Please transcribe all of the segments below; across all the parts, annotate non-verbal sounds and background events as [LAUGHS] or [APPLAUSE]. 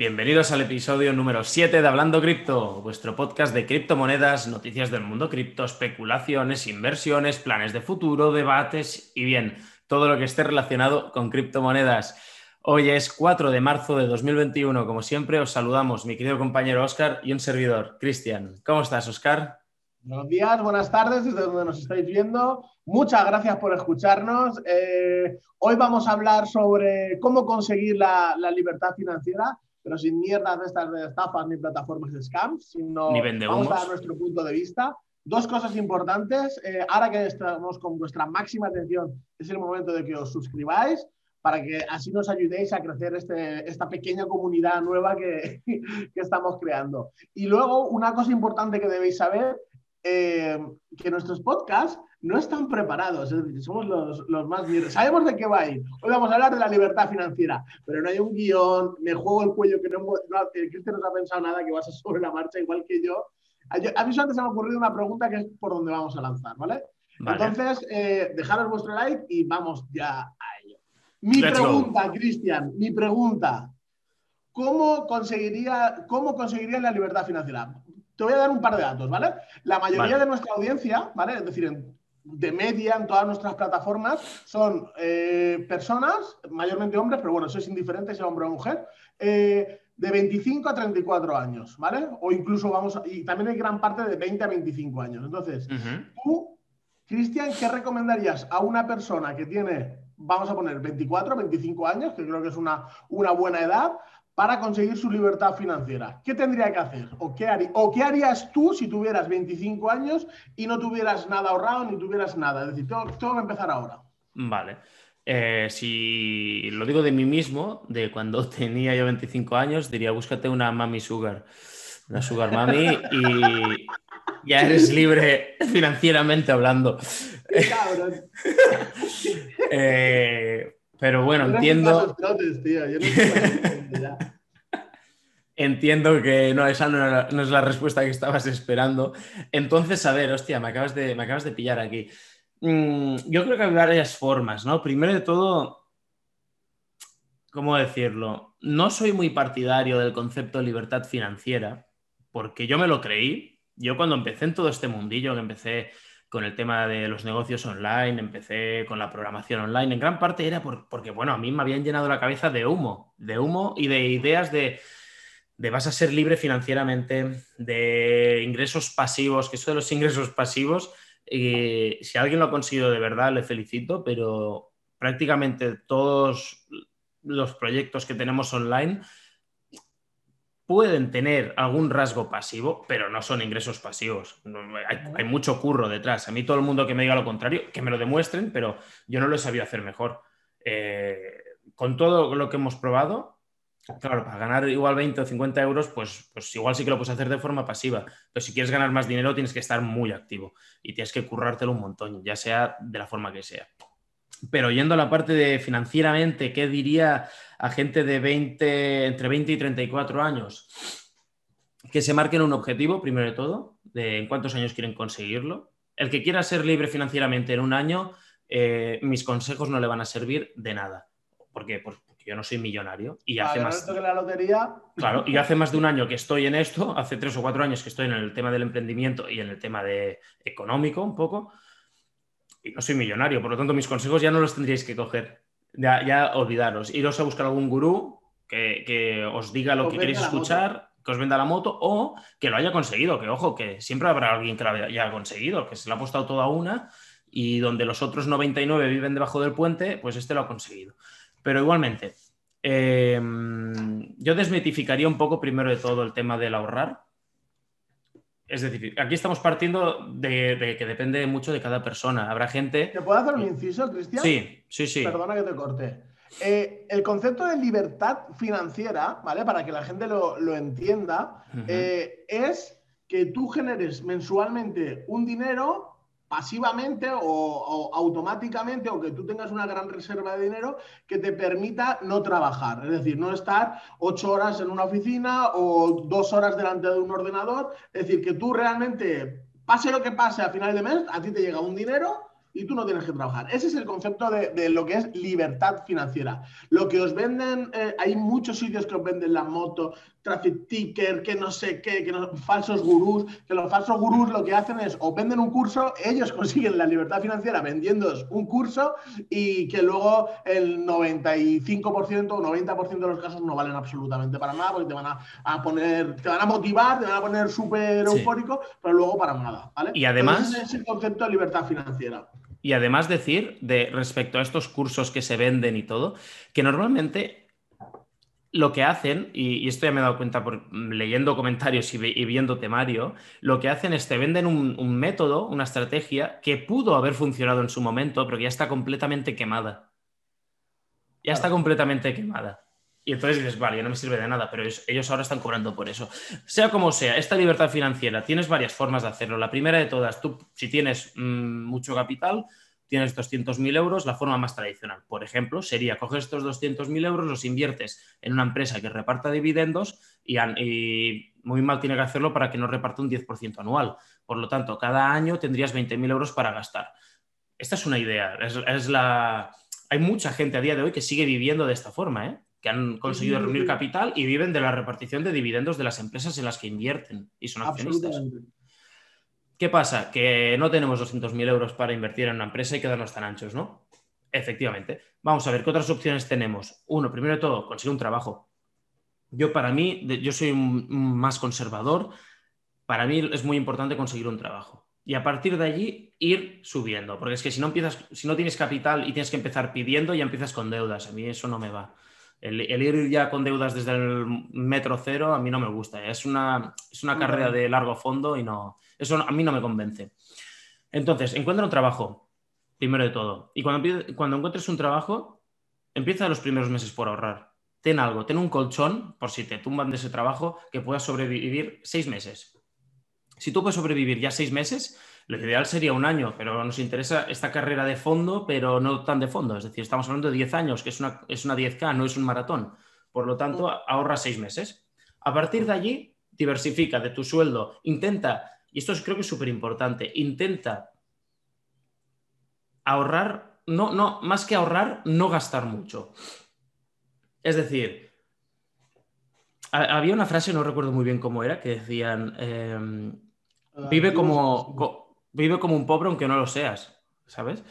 Bienvenidos al episodio número 7 de Hablando Cripto, vuestro podcast de criptomonedas, noticias del mundo cripto, especulaciones, inversiones, planes de futuro, debates y bien, todo lo que esté relacionado con criptomonedas. Hoy es 4 de marzo de 2021. Como siempre, os saludamos mi querido compañero Oscar y un servidor, Cristian. ¿Cómo estás, Oscar? Buenos días, buenas tardes, desde donde nos estáis viendo. Muchas gracias por escucharnos. Eh, hoy vamos a hablar sobre cómo conseguir la, libertad financiera, pero sin mierdas de estas de estafas ni plataformas de scams, sino ni vamos a dar nuestro punto de vista. Dos cosas importantes. Eh, ahora que estamos con vuestra máxima atención, es el momento de que os suscribáis para que así nos ayudéis a crecer este, esta pequeña comunidad nueva que, [LAUGHS] que, estamos creando. Y luego, una cosa importante que debéis saber eh, que nuestros podcasts no están preparados, es decir, somos los, los más Sabemos de qué va a ir. Hoy vamos a hablar de la libertad financiera, pero no hay un guion, me juego el cuello que no, no Cristian no ha pensado nada, que vas a sobre la marcha igual que yo. A mí antes se me ha ocurrido una pregunta que es por dónde vamos a lanzar, ¿vale? Entonces, eh, dejaros vuestro like y vamos ya a ello. Mi pregunta, Cristian, mi pregunta. ¿Cómo conseguiría, ¿Cómo conseguiría la libertad financiera? Te voy a dar un par de datos, ¿vale? La mayoría de nuestra audiencia, ¿vale? Es decir, de media en todas nuestras plataformas son eh, personas, mayormente hombres, pero bueno, eso es indiferente si hombre o mujer, eh, de 25 a 34 años, ¿vale? O incluso vamos, y también hay gran parte de 20 a 25 años. Entonces, tú, Cristian, ¿qué recomendarías a una persona que tiene, vamos a poner 24, 25 años, que creo que es una, una buena edad, para conseguir su libertad financiera? ¿Qué tendría que hacer? ¿O qué, ¿O qué harías tú si tuvieras 25 años y no tuvieras nada ahorrado ni tuvieras nada? Es decir, tengo, que empezar ahora. Vale. Eh, si lo digo de mí mismo, de cuando [LAUGHS] tenía yo 25 años, diría búscate una mami sugar, una sugar mami [LAUGHS] y ya eres libre financieramente hablando. Cabrón. [LAUGHS] eh, pero bueno, entiendo. [LAUGHS] entiendo que no, esa no, es la respuesta que estabas esperando. Entonces, a ver, hostia, me acabas de, me acabas de pillar aquí. Mm, yo creo que hay varias formas, ¿no? Primero de todo, ¿cómo decirlo? No soy muy partidario del concepto de libertad financiera, porque yo me lo creí. Yo cuando empecé en todo este mundillo, que empecé con el tema de los negocios online, empecé con la programación online. En gran parte era porque, bueno, a mí me habían llenado la cabeza de humo, de humo y de ideas de, vas a ser libre financieramente, de ingresos pasivos, que eso de los [LAUGHS] ingresos pasivos, eh, si alguien lo ha conseguido de verdad, le felicito, pero prácticamente todos los proyectos que tenemos online pueden tener algún rasgo pasivo, pero no son ingresos pasivos. hay, mucho curro detrás. A mí todo el mundo que me diga lo contrario, que me lo demuestren, pero yo no lo he sabido hacer mejor. Eh, con todo lo que hemos probado, claro, para ganar igual 20 o 50 euros, pues, pues igual sí que lo puedes hacer de forma pasiva. Pero si quieres ganar más dinero, tienes que estar muy activo y tienes que currártelo un montón, ya sea de la forma que sea. Pero yendo a la parte de financieramente, ¿qué diría a gente de 20, entre 20 y 34 años? Que se marquen un objetivo, primero de todo, de en cuántos años quieren conseguirlo. El que quiera ser libre financieramente en un año, eh, mis consejos no le van a servir de nada. ¿Por qué? Porque yo no soy millonario y hace más la lotería. Claro, y [LAUGHS] hace más de un año que estoy en esto, hace tres o cuatro años que estoy en el tema del emprendimiento y en el tema de económico un poco y no soy millonario, por lo tanto mis consejos ya no los tendríais que coger, ya, ya olvidaros, iros a buscar algún gurú que, os diga lo que queréis escuchar, que os venda la moto o que lo haya conseguido, que ojo, que siempre habrá alguien que lo haya conseguido, que se lo ha apostado toda una y donde los otros 99 viven debajo del puente, pues este lo ha conseguido. Pero igualmente, em, yo desmitificaría un poco primero de todo el tema del ahorrar, es decir, aquí estamos partiendo de, que depende mucho de cada persona. Habrá gente. ¿Te puedo hacer un inciso, Cristian? Sí, sí, sí. Perdona que te corte. Eh, el concepto de libertad financiera, ¿vale? Para que la gente lo, entienda, eh, es que tú generes mensualmente un dinero pasivamente o, automáticamente o que tú tengas una gran reserva de dinero que te permita no trabajar, es decir, no estar ocho horas en una oficina o dos horas delante de un ordenador, es decir, que tú realmente, pase lo que pase a final de mes, a ti te llega un dinero y tú no tienes que trabajar. Ese es el concepto de, lo que es libertad financiera. Lo que os venden, eh, hay muchos sitios que os venden la moto, traffic ticker, que no sé qué, que falsos gurús, que los falsos gurús lo que hacen es o venden un curso, ellos [LAUGHS] consiguen la libertad financiera vendiendo un curso y que luego el 95% o 90% de los casos no valen absolutamente para nada porque te van a, poner, te van a motivar, te van a poner súper eufórico, pero luego para nada. ¿vale? Y además... ese es el concepto de libertad financiera. Y además decir, de respecto a estos cursos que se venden y todo, que normalmente lo que hacen, y, esto ya me he dado cuenta por leyendo comentarios y, viendo temario, lo que hacen es te venden un, método, una estrategia que pudo haber funcionado en su momento, pero que ya está completamente quemada. Ya está completamente quemada. Y entonces dices, vale, no me sirve de nada, pero ellos, ahora están cobrando por eso. Sea como sea, esta libertad financiera, tienes varias formas de hacerlo. La primera de todas, tú si tienes mm, mucho capital, tienes 200.000 euros, la forma más tradicional, por ejemplo, sería coger estos 200.000 euros, los inviertes en una empresa que reparta dividendos y, muy mal tiene que hacerlo para que no reparta un 10% anual. Por lo tanto, cada año tendrías 20.000 euros para gastar. Esta es una idea. Es, la... Hay mucha gente a día de hoy que sigue viviendo de esta forma, ¿eh? Que han conseguido reunir capital y viven de la repartición de dividendos de las empresas en las que invierten y son accionistas. ¿Qué pasa? Que no tenemos 200.000 euros para invertir en una empresa y quedarnos tan anchos, ¿no? Efectivamente. Vamos a ver qué otras opciones tenemos. Uno, primero de todo, conseguir un trabajo. Yo para mí, yo soy más conservador. Para mí es muy importante conseguir un trabajo. Y a partir de allí ir subiendo. Porque es que si no empiezas, si no tienes capital y tienes que empezar pidiendo, ya empiezas con deudas. A mí eso no me va. El, ir ya con deudas desde el metro cero a mí no me gusta. Es una, es una carrera de largo fondo y no, eso a mí no me convence. Entonces, encuentra un trabajo, primero de todo. Y cuando, cuando encuentres un trabajo, empieza los primeros meses por ahorrar. Ten algo, ten un colchón, por si te tumban de ese trabajo, que puedas sobrevivir seis meses. Si tú puedes sobrevivir ya seis meses, lo ideal sería un año, pero nos interesa esta carrera de fondo, pero no tan de fondo. Es decir, estamos hablando de 10 años, que es una, es una 10K, no es un maratón. Por lo tanto, ahorra seis meses. A partir de allí, diversifica de tu sueldo, intenta, y esto creo que es súper importante, intenta ahorrar, no, no, más que ahorrar, no gastar mucho. Es decir, había una frase, no recuerdo muy bien cómo era, que decían, em, vive como vive como un pobre aunque no lo seas, ¿sabes?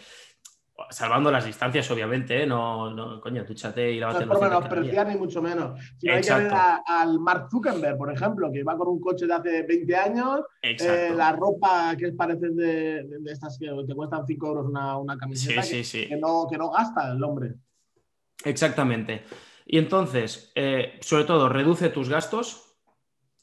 Salvando las distancias, obviamente, ¿eh? no, no, coño, chate y la No es por menospreciar ni mucho menos. Si no hay que ver al Mark Zuckerberg, por ejemplo, que va con un coche de hace 20 años, eh, la ropa que parece de, de, estas que te cuestan 5 euros una, una camiseta, que, no, que no gasta el hombre. Exactamente. Y entonces, eh, sobre todo, reduce tus gastos,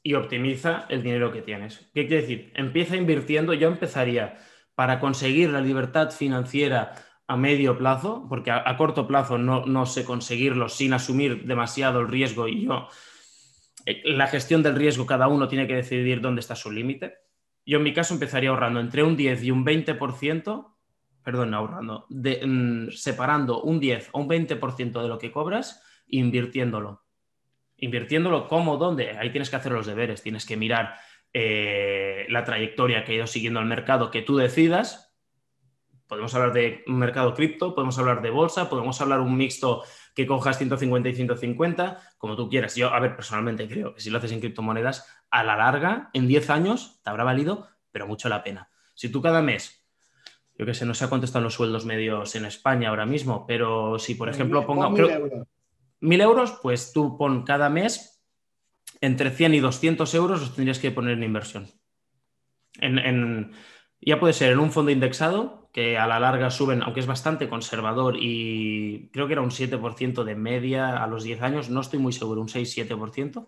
y optimiza el dinero que tienes. ¿Qué quiere decir? Empieza invirtiendo, yo empezaría para conseguir la libertad financiera a medio plazo, porque a, corto plazo no, no, sé conseguirlo sin asumir demasiado el riesgo y yo, eh, la gestión del riesgo, cada uno tiene que decidir dónde está su límite. Yo en mi caso empezaría ahorrando entre un 10 y un 20%, perdón, ahorrando, mm, separando un 10 o un 20% de lo que cobras invirtiéndolo invirtiéndolo cómo, dónde, ahí tienes que hacer los deberes, tienes que mirar eh, la trayectoria que ha ido siguiendo el mercado que tú decidas. Podemos hablar de un mercado cripto, podemos hablar de bolsa, podemos hablar un mixto que cojas 150 y 150, como tú quieras. Yo, a ver, personalmente creo que si lo haces en criptomonedas, a la larga, en 10 años, te habrá valido, pero mucho la pena. Si tú cada mes yo que sé, no sé cuánto están los sueldos medios en España ahora mismo, pero si, por ejemplo, ponga, mil euros, pues tú pon cada mes entre 100 y 200 euros los tendrías que poner en inversión. En, ya puede ser en un fondo indexado, que a la larga suben, aunque es bastante conservador y creo que era un 7% de media a los 10 años, no estoy muy seguro, un 6-7%.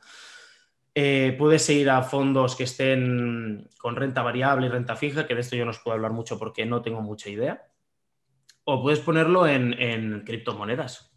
Eh, puedes ir a fondos que estén con renta variable y renta fija, que de esto yo no os puedo hablar mucho porque no tengo mucha idea. O puedes ponerlo en, en criptomonedas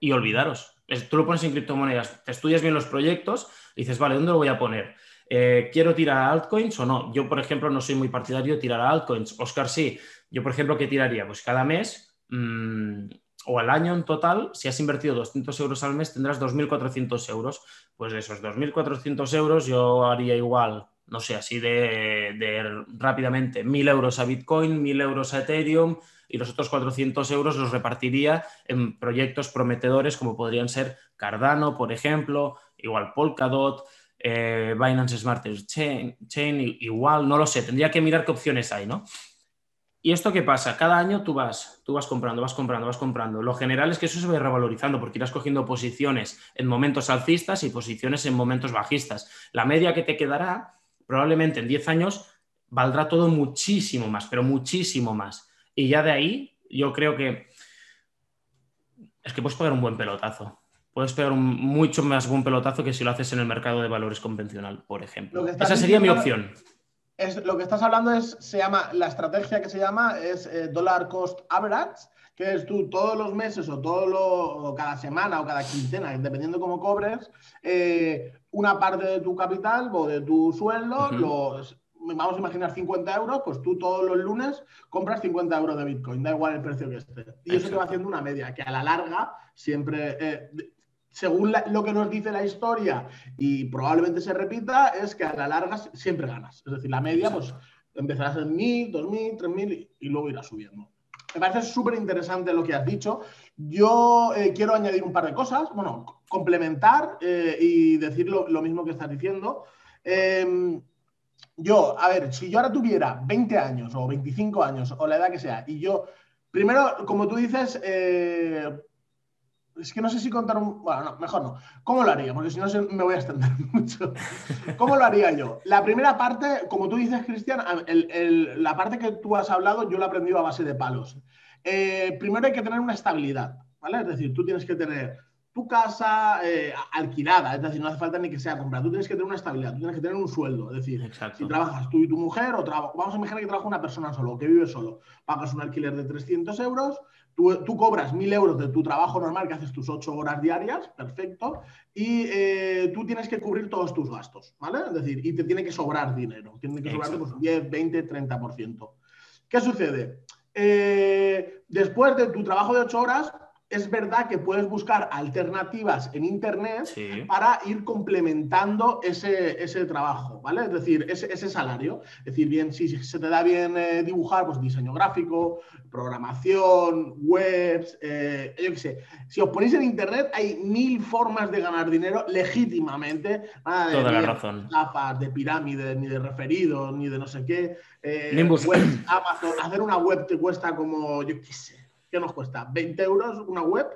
y olvidaros. Tú lo pones en criptomonedas, te estudias bien los proyectos y dices, vale, ¿dónde lo voy a poner? Eh, ¿Quiero tirar a altcoins o no? Yo, por ejemplo, no soy muy partidario de tirar a altcoins. Oscar, sí. Yo, por ejemplo, ¿qué tiraría? Pues cada mes mm, o al año en total, si has invertido 200 euros al mes, tendrás 2.400 euros. Pues de esos 2.400 euros yo haría igual no sé, así de, rápidamente, 1.000 euros a Bitcoin, 1.000 euros a Ethereum y los otros 400 euros los repartiría en proyectos prometedores como podrían ser Cardano, por ejemplo, igual Polkadot, eh, Binance Smart Chain, Chain, igual, no lo sé, tendría que mirar qué opciones hay, ¿no? ¿Y esto qué pasa? Cada año tú vas, tú vas comprando, vas comprando, vas comprando. Lo general es que eso se va revalorizando porque irás cogiendo posiciones en momentos alcistas y posiciones en momentos bajistas. La media que te quedará, probablemente en 10 años, valdrá todo muchísimo más, pero muchísimo más. Y ya de ahí, yo creo que es que puedes pegar un buen pelotazo. Puedes pegar un mucho más buen pelotazo que si lo haces en el mercado de valores convencional, por ejemplo. Esa sería mi opción lo que estás hablando es, se llama, la estrategia que se llama es eh, Dollar Cost Average, que es tú todos los meses o todo lo, cada semana o cada quincena, dependiendo cómo cobres, eh, una parte de tu capital o de tu sueldo, los, vamos a imaginar 50 euros, pues tú todos los lunes compras 50 euros de Bitcoin, da igual el precio que esté. Y eso te va haciendo una media, que a la larga siempre... Eh, según lo que nos dice la historia y probablemente se repita, es que a la larga siempre ganas. Es decir, la media, pues empezarás en 1000, 2000, 3000 y luego irá subiendo. Me parece súper interesante lo que has dicho. Yo eh, quiero añadir un par de cosas, bueno, complementar eh, y decir lo, mismo que estás diciendo. Em, yo, a ver, si yo ahora tuviera 20 años o 25 años o la edad que sea, y yo, primero, como tú dices, eh, es que no sé si contar un. Bueno, no, mejor no. ¿Cómo lo haría? Porque si no me voy a extender [LAUGHS] mucho. ¿Cómo lo haría yo? La primera parte, como tú dices, Cristian, la parte que tú has hablado, yo la he aprendido a base de palos. Eh, primero hay que tener una estabilidad, ¿vale? Es decir, tú tienes que tener tu casa eh, alquilada, es decir, no hace falta ni que sea comprada, tú tienes que tener una estabilidad, tú tienes que tener un sueldo, es decir, si trabajas tú y tu mujer, o vamos a imaginar que trabaja una persona solo, que vive solo, pagas un alquiler de 300 euros, Tú, cobras mil euros de tu trabajo normal, que haces tus ocho horas diarias, perfecto, y eh, tú tienes que cubrir todos tus gastos, ¿vale? Es decir, y te tiene que sobrar dinero, tiene que sobrar pues, 10, 20, 30%. ¿Qué sucede? Eh, después de tu trabajo de ocho horas, es verdad que puedes buscar alternativas en Internet para ir complementando ese, ese, trabajo, ¿vale? Es decir, ese, ese, salario. Es decir, bien, si se te da bien eh, dibujar, pues diseño gráfico, programación, webs, eh, yo qué sé. Si os ponéis en Internet, hay mil formas de ganar dinero legítimamente. Nada de, Toda la razón. de pirámides, ni de referidos, ni de no sé qué. Eh, web, Amazon, hacer una web te cuesta como, yo qué sé ¿qué nos cuesta? 20 euros una web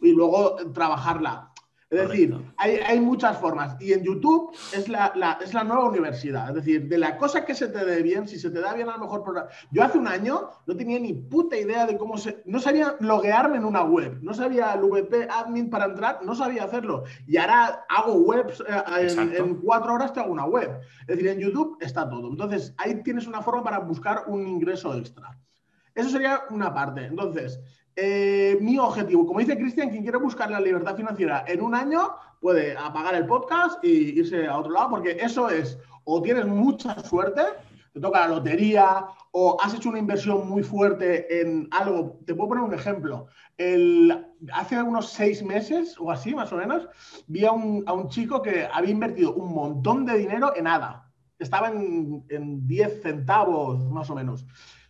y luego trabajarla. Es decir, hay, muchas formas. Y en YouTube es la, es la nueva universidad. Es decir, de la cosa que se te dé bien, si se te da bien a lo mejor... Yo hace un año no tenía ni puta idea de cómo se... No sabía loguearme en una web. No sabía el VP admin para entrar. No sabía hacerlo. Y ahora hago webs. Eh, en, en, cuatro horas te hago una web. Es decir, en YouTube está todo. Entonces, ahí tienes una forma para buscar un ingreso extra. Eso sería una parte. Entonces, eh, mi objetivo, como dice Cristian, quien quiere buscar la libertad financiera en un año puede apagar el podcast y irse a otro lado, porque eso es, o tienes mucha suerte, te toca la lotería, o has hecho una inversión muy fuerte en algo. Te puedo poner un ejemplo. hace unos seis meses o así, más o menos, vi a un, chico que había invertido un montón de dinero en nada. Estaba en, en 10 centavos, más o menos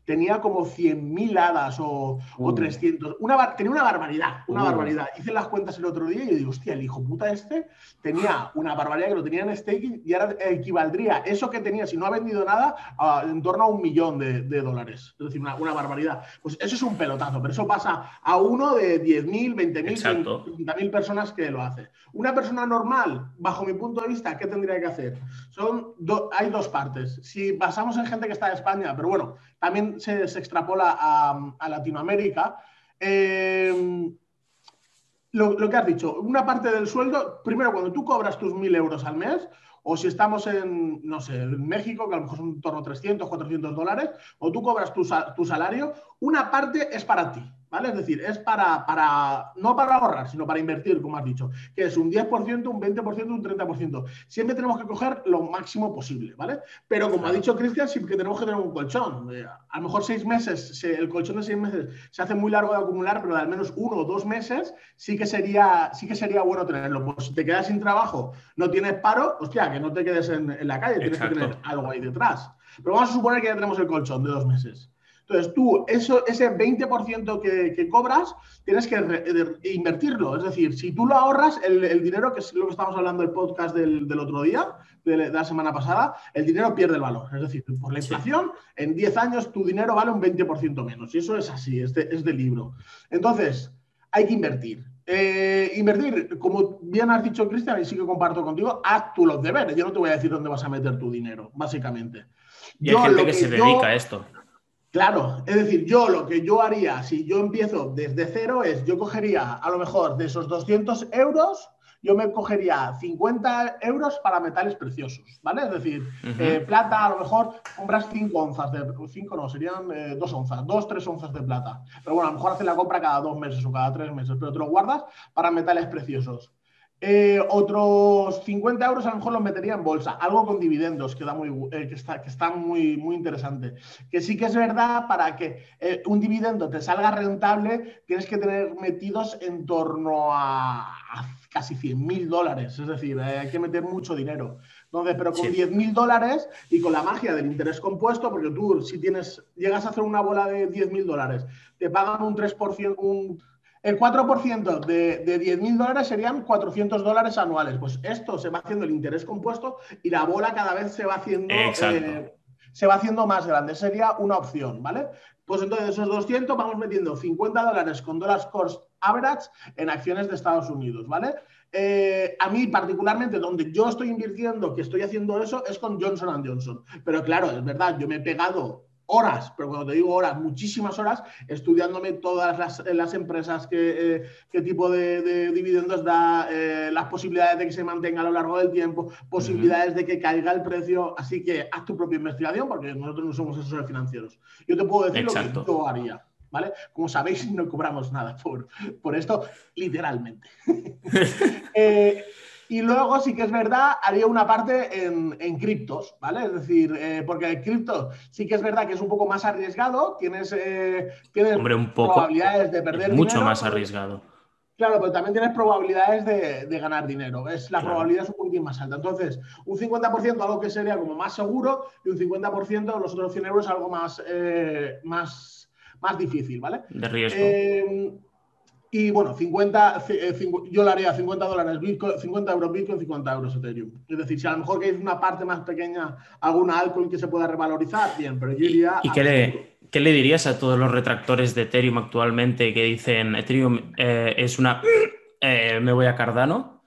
tenía como 100.000 hadas o, 300. Una, tenía una barbaridad, una barbaridad. Hice las cuentas el otro día y yo digo, hostia, el hijo puta este tenía una barbaridad que lo tenía en staking y ahora equivaldría eso que tenía, si no ha vendido nada, en torno a un millón de, dólares. Es decir, una, barbaridad. Pues eso es un pelotazo, pero eso pasa a uno de 10.000, 20.000, 30.000 personas que lo hace. Una persona normal, bajo mi punto de vista, ¿qué tendría que hacer? Son hay dos partes. Si basamos en gente que está en España, pero bueno, también se, extrapola a, Latinoamérica. Eh, lo, que has dicho, una parte del sueldo, primero cuando tú cobras tus 1.000 euros al mes, o si estamos en, no sé, en México, que a lo mejor son en torno a 300, 400 dólares, o tú cobras tu, tu salario, una parte es para ti. ¿Vale? Es decir, es para, para, no para ahorrar, sino para invertir, como has dicho, que es un 10%, un 20%, un 30%. Siempre tenemos que coger lo máximo posible, ¿vale? Pero como ha dicho Cristian, sí que tenemos que tener un colchón. Eh, a lo mejor seis meses, el colchón de seis meses se hace muy largo de acumular, pero de al menos uno o dos meses sí que sería, sí que sería bueno tenerlo. Pues si te quedas sin trabajo, no tienes paro, hostia, que no te quedes en, la calle, tienes que tener algo ahí detrás. Pero vamos a suponer que ya tenemos el colchón de dos meses. Entonces tú, eso, ese 20% que, que, cobras, tienes que invertirlo. Es decir, si tú lo ahorras, el, dinero, que es lo que estamos hablando del podcast del, del otro día, de, la semana pasada, el dinero pierde el valor. Es decir, por la inflación, en 10 años tu dinero vale un 20% menos. Y eso es así, es de, es de libro. Entonces, hay que invertir. Eh, invertir, como bien has dicho, Cristian, y sí que comparto contigo, haz tú los deberes. Yo no te voy a decir dónde vas a meter tu dinero, básicamente. Y hay gente que, se dedica a esto. Claro, es decir, yo lo que yo haría si yo empiezo desde cero es, yo cogería a lo mejor de esos 200 euros, yo me cogería 50 euros para metales preciosos, ¿vale? Es decir, eh, plata, a lo mejor compras 5 onzas, de 5 no, serían 2 eh, onzas, 2, 3 onzas de plata. Pero bueno, a lo mejor haces la compra cada 2 meses o cada 3 meses, pero te lo guardas para metales preciosos. Eh, otros 50 euros a lo mejor los metería en bolsa, algo con dividendos que, da muy, eh, que, está, que está muy, muy interesante. Que sí que es verdad, para que eh, un dividendo te salga rentable, tienes que tener metidos en torno a, casi 100 mil dólares, es decir, hay que meter mucho dinero. Entonces, pero con 10 mil dólares y con la magia del interés compuesto, porque tú si tienes, llegas a hacer una bola de 10 mil dólares, te pagan un 3%, un el 4% de, de 10.000 dólares serían 400 dólares anuales. Pues esto se va haciendo el interés compuesto y la bola cada vez se va haciendo, eh, se va haciendo más grande. Sería una opción, ¿vale? Pues entonces esos 200 vamos metiendo 50 dólares con dólares cost average en acciones de Estados Unidos, ¿vale? Eh, a mí particularmente donde yo estoy invirtiendo, que estoy haciendo eso, es con Johnson Johnson. Pero claro, es verdad, yo me he pegado horas, pero cuando te digo horas, muchísimas horas, estudiándome todas las, empresas, qué, eh, tipo de, dividendos da, eh, las posibilidades de que se mantenga a lo largo del tiempo, posibilidades de que caiga el precio. Así que haz tu propia investigación porque nosotros no somos asesores financieros. Yo te puedo decir lo que yo haría. ¿Vale? Como sabéis, [LAUGHS] no cobramos nada por, por esto, literalmente. [LAUGHS] eh, y luego sí que es verdad, haría una parte en, en criptos, ¿vale? Es decir, eh, porque el cripto sí que es verdad que es un poco más arriesgado, tienes, eh, Hombre, un poco, probabilidades de perder Mucho más arriesgado. Claro, pero también tienes probabilidades de, de ganar dinero. Es, la probabilidad es un poquitín más alta. Entonces, un 50% algo que sería como más seguro y un 50% los otros 100 euros algo más, eh, más, más difícil, ¿vale? De riesgo. Y bueno, 50, eh, yo le haría 50 dólares Bitcoin, 50 euros Bitcoin, 50 euros Ethereum. Es decir, si a lo mejor que hay una parte más pequeña, alguna altcoin que se pueda revalorizar, bien, pero yo iría. ¿Y qué le, qué le, dirías a todos los retractores de Ethereum actualmente que dicen Ethereum eh, es una. Eh, me voy a Cardano?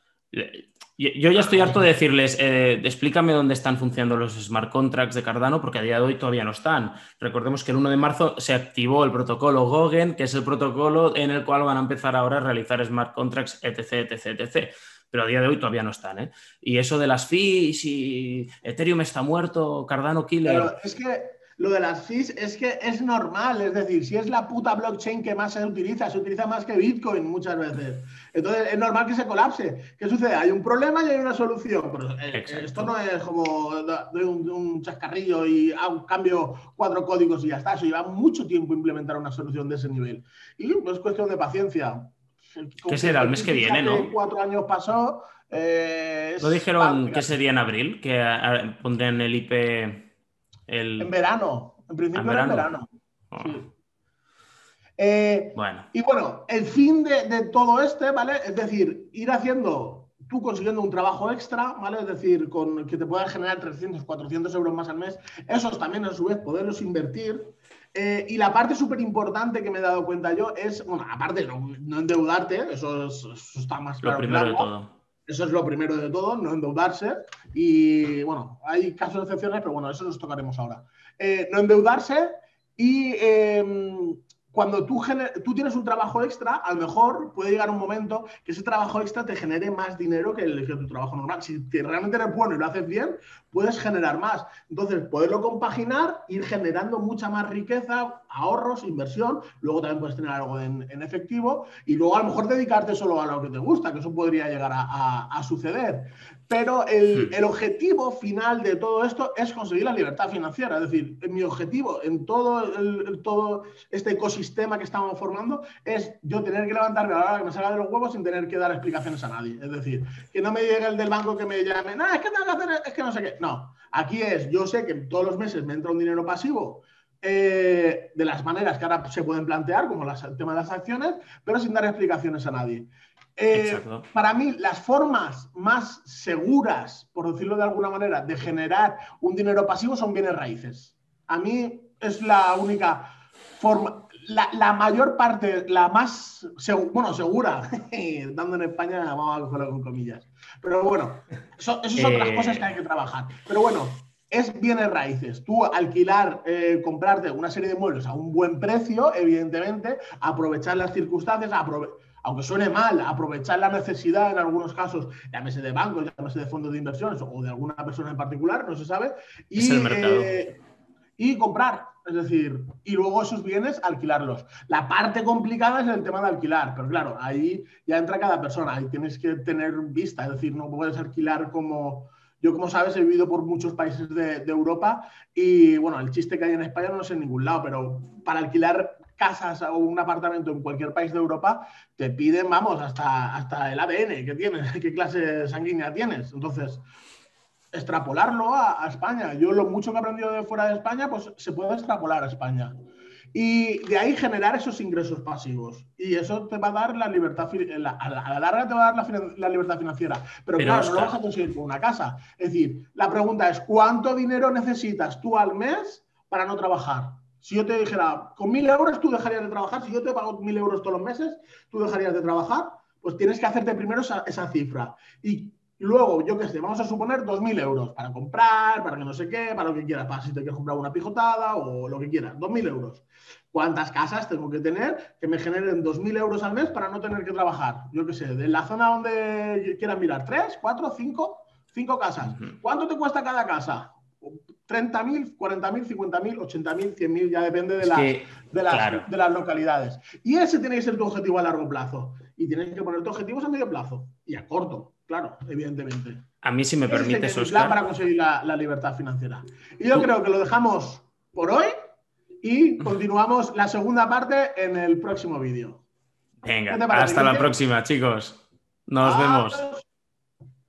Yo ya estoy harto de decirles, eh, explícame dónde están funcionando los smart contracts de Cardano, porque a día de hoy todavía no están. Recordemos que el 1 de marzo se activó el protocolo Gogen, que es el protocolo en el cual van a empezar ahora a realizar smart contracts, etc., etc., etc. Pero a día de hoy todavía no están. ¿eh? Y eso de las fees y Ethereum está muerto, Cardano killer. Pero es que lo de las fees es que es normal, es decir, si es la puta blockchain que más se utiliza, se utiliza más que Bitcoin muchas veces. Entonces es normal que se colapse. ¿Qué sucede? Hay un problema y hay una solución. Pero eh, esto no es como doy un, chascarrillo y hago, cambio cuatro códigos y ya está. Eso lleva mucho tiempo implementar una solución de ese nivel. Y no es cuestión de paciencia. ¿Qué será? El mes que viene, ¿no? Cuatro años pasó. Eh, ¿No dijeron que sería en abril? Que pondrían el IP en verano, en principio en verano. Ah. Eh, bueno. Y bueno, el fin de, todo este, ¿vale? Es decir, ir haciendo, tú consiguiendo un trabajo extra, ¿vale? Es decir, con que te puedan generar 300, 400 euros más al mes, esos también a su vez poderlos invertir. Eh, y la parte súper importante que me he dado cuenta yo es, bueno, aparte no, no endeudarte, eso, está más claro. Lo primero de todo. Eso es lo primero de todo, no endeudarse. Y bueno, hay casos de excepciones, pero bueno, eso nos tocaremos ahora. Eh, no endeudarse y em, cuando tú, tú tienes un trabajo extra, a lo mejor puede llegar un momento que ese trabajo extra te genere más dinero que el que tu trabajo normal. Si realmente eres bueno y lo haces bien, puedes generar más. Entonces, poderlo compaginar, ir generando mucha más riqueza, ahorros, inversión. Luego también puedes tener algo en, efectivo y luego a lo mejor dedicarte solo a lo que te gusta, que eso podría llegar a suceder. Pero el, objetivo final de todo esto es conseguir la libertad financiera. Es decir, mi objetivo en todo, todo este ecosistema que estamos formando es yo tener que levantarme a la hora que me salga de los huevos sin tener que dar explicaciones a nadie. Es decir, que no me llegue el del banco que me llame, no, es que tengo que hacer, es que no sé qué. No, aquí es, yo sé que todos los meses me entra un dinero pasivo. Eh, de las maneras que ahora se pueden plantear, como el tema de las acciones, pero sin dar explicaciones a nadie. Eh, para mí, las formas más seguras, por decirlo de alguna manera, de generar un dinero pasivo son bienes raíces. A mí es la única forma, la, mayor parte, la más, bueno, segura, [LAUGHS] dando en España, vamos a cogerlo con comillas. Pero bueno, eso, esas son eh. cosas que hay que trabajar. Pero bueno, es bienes raíces. Tú alquilar, eh, comprarte una serie de muebles a un buen precio, evidentemente, aprovechar las circunstancias, aunque suene mal, aprovechar la necesidad en algunos casos, llámese de bancos, llámese de fondos de inversiones o de alguna persona en particular, no se sabe, y, eh, y comprar. Es decir, y luego esos bienes alquilarlos. La parte complicada es el tema de alquilar, pero claro, ahí ya entra cada persona, ahí tienes que tener vista, es decir, no puedes alquilar como... Yo, como sabes, he vivido por muchos países de, Europa y, bueno, el chiste que hay en España no sé en ningún lado, pero para alquilar casas o un apartamento en cualquier país de Europa, te piden, vamos, hasta, hasta el ADN que tienes, [LAUGHS] qué clase sanguínea tienes. Entonces, extrapolarlo a, España. Yo lo mucho que he aprendido de fuera de España, pues se puede extrapolar a España. Y de ahí generar esos ingresos pasivos. Y eso te va a dar la libertad, a la larga te va a dar la, libertad financiera. Pero, claro, no lo vas a conseguir con una casa. Es decir, la pregunta es, ¿cuánto dinero necesitas tú al mes para no trabajar? Si yo te dijera, con mil euros tú dejarías de trabajar, si yo te pago mil euros todos los meses, tú dejarías de trabajar, pues tienes que hacerte primero esa, cifra. Y luego, yo qué sé, vamos a suponer dos mil euros para comprar, para que no sé qué, para lo que quieras, para si te quieres comprar una pijotada o lo que quieras, dos mil euros. ¿Cuántas casas tengo que tener que me generen dos mil euros al mes para no tener que trabajar? Yo qué sé, de la zona donde quieras mirar, tres, cuatro, cinco, cinco casas. ¿Cuánto te cuesta cada casa? 30.000, 40.000, 50.000, 80.000, 100.000, ya depende de, de, las, de, las, localidades. Y ese tiene que ser tu objetivo a largo plazo. Y tienes que poner tus objetivos a medio plazo y a corto, claro, evidentemente. A mí, si me permite, es plan para conseguir la, la, libertad financiera. Y yo creo que lo dejamos por hoy y continuamos la segunda parte en el próximo vídeo. Venga, hasta la próxima, chicos. Nos vemos.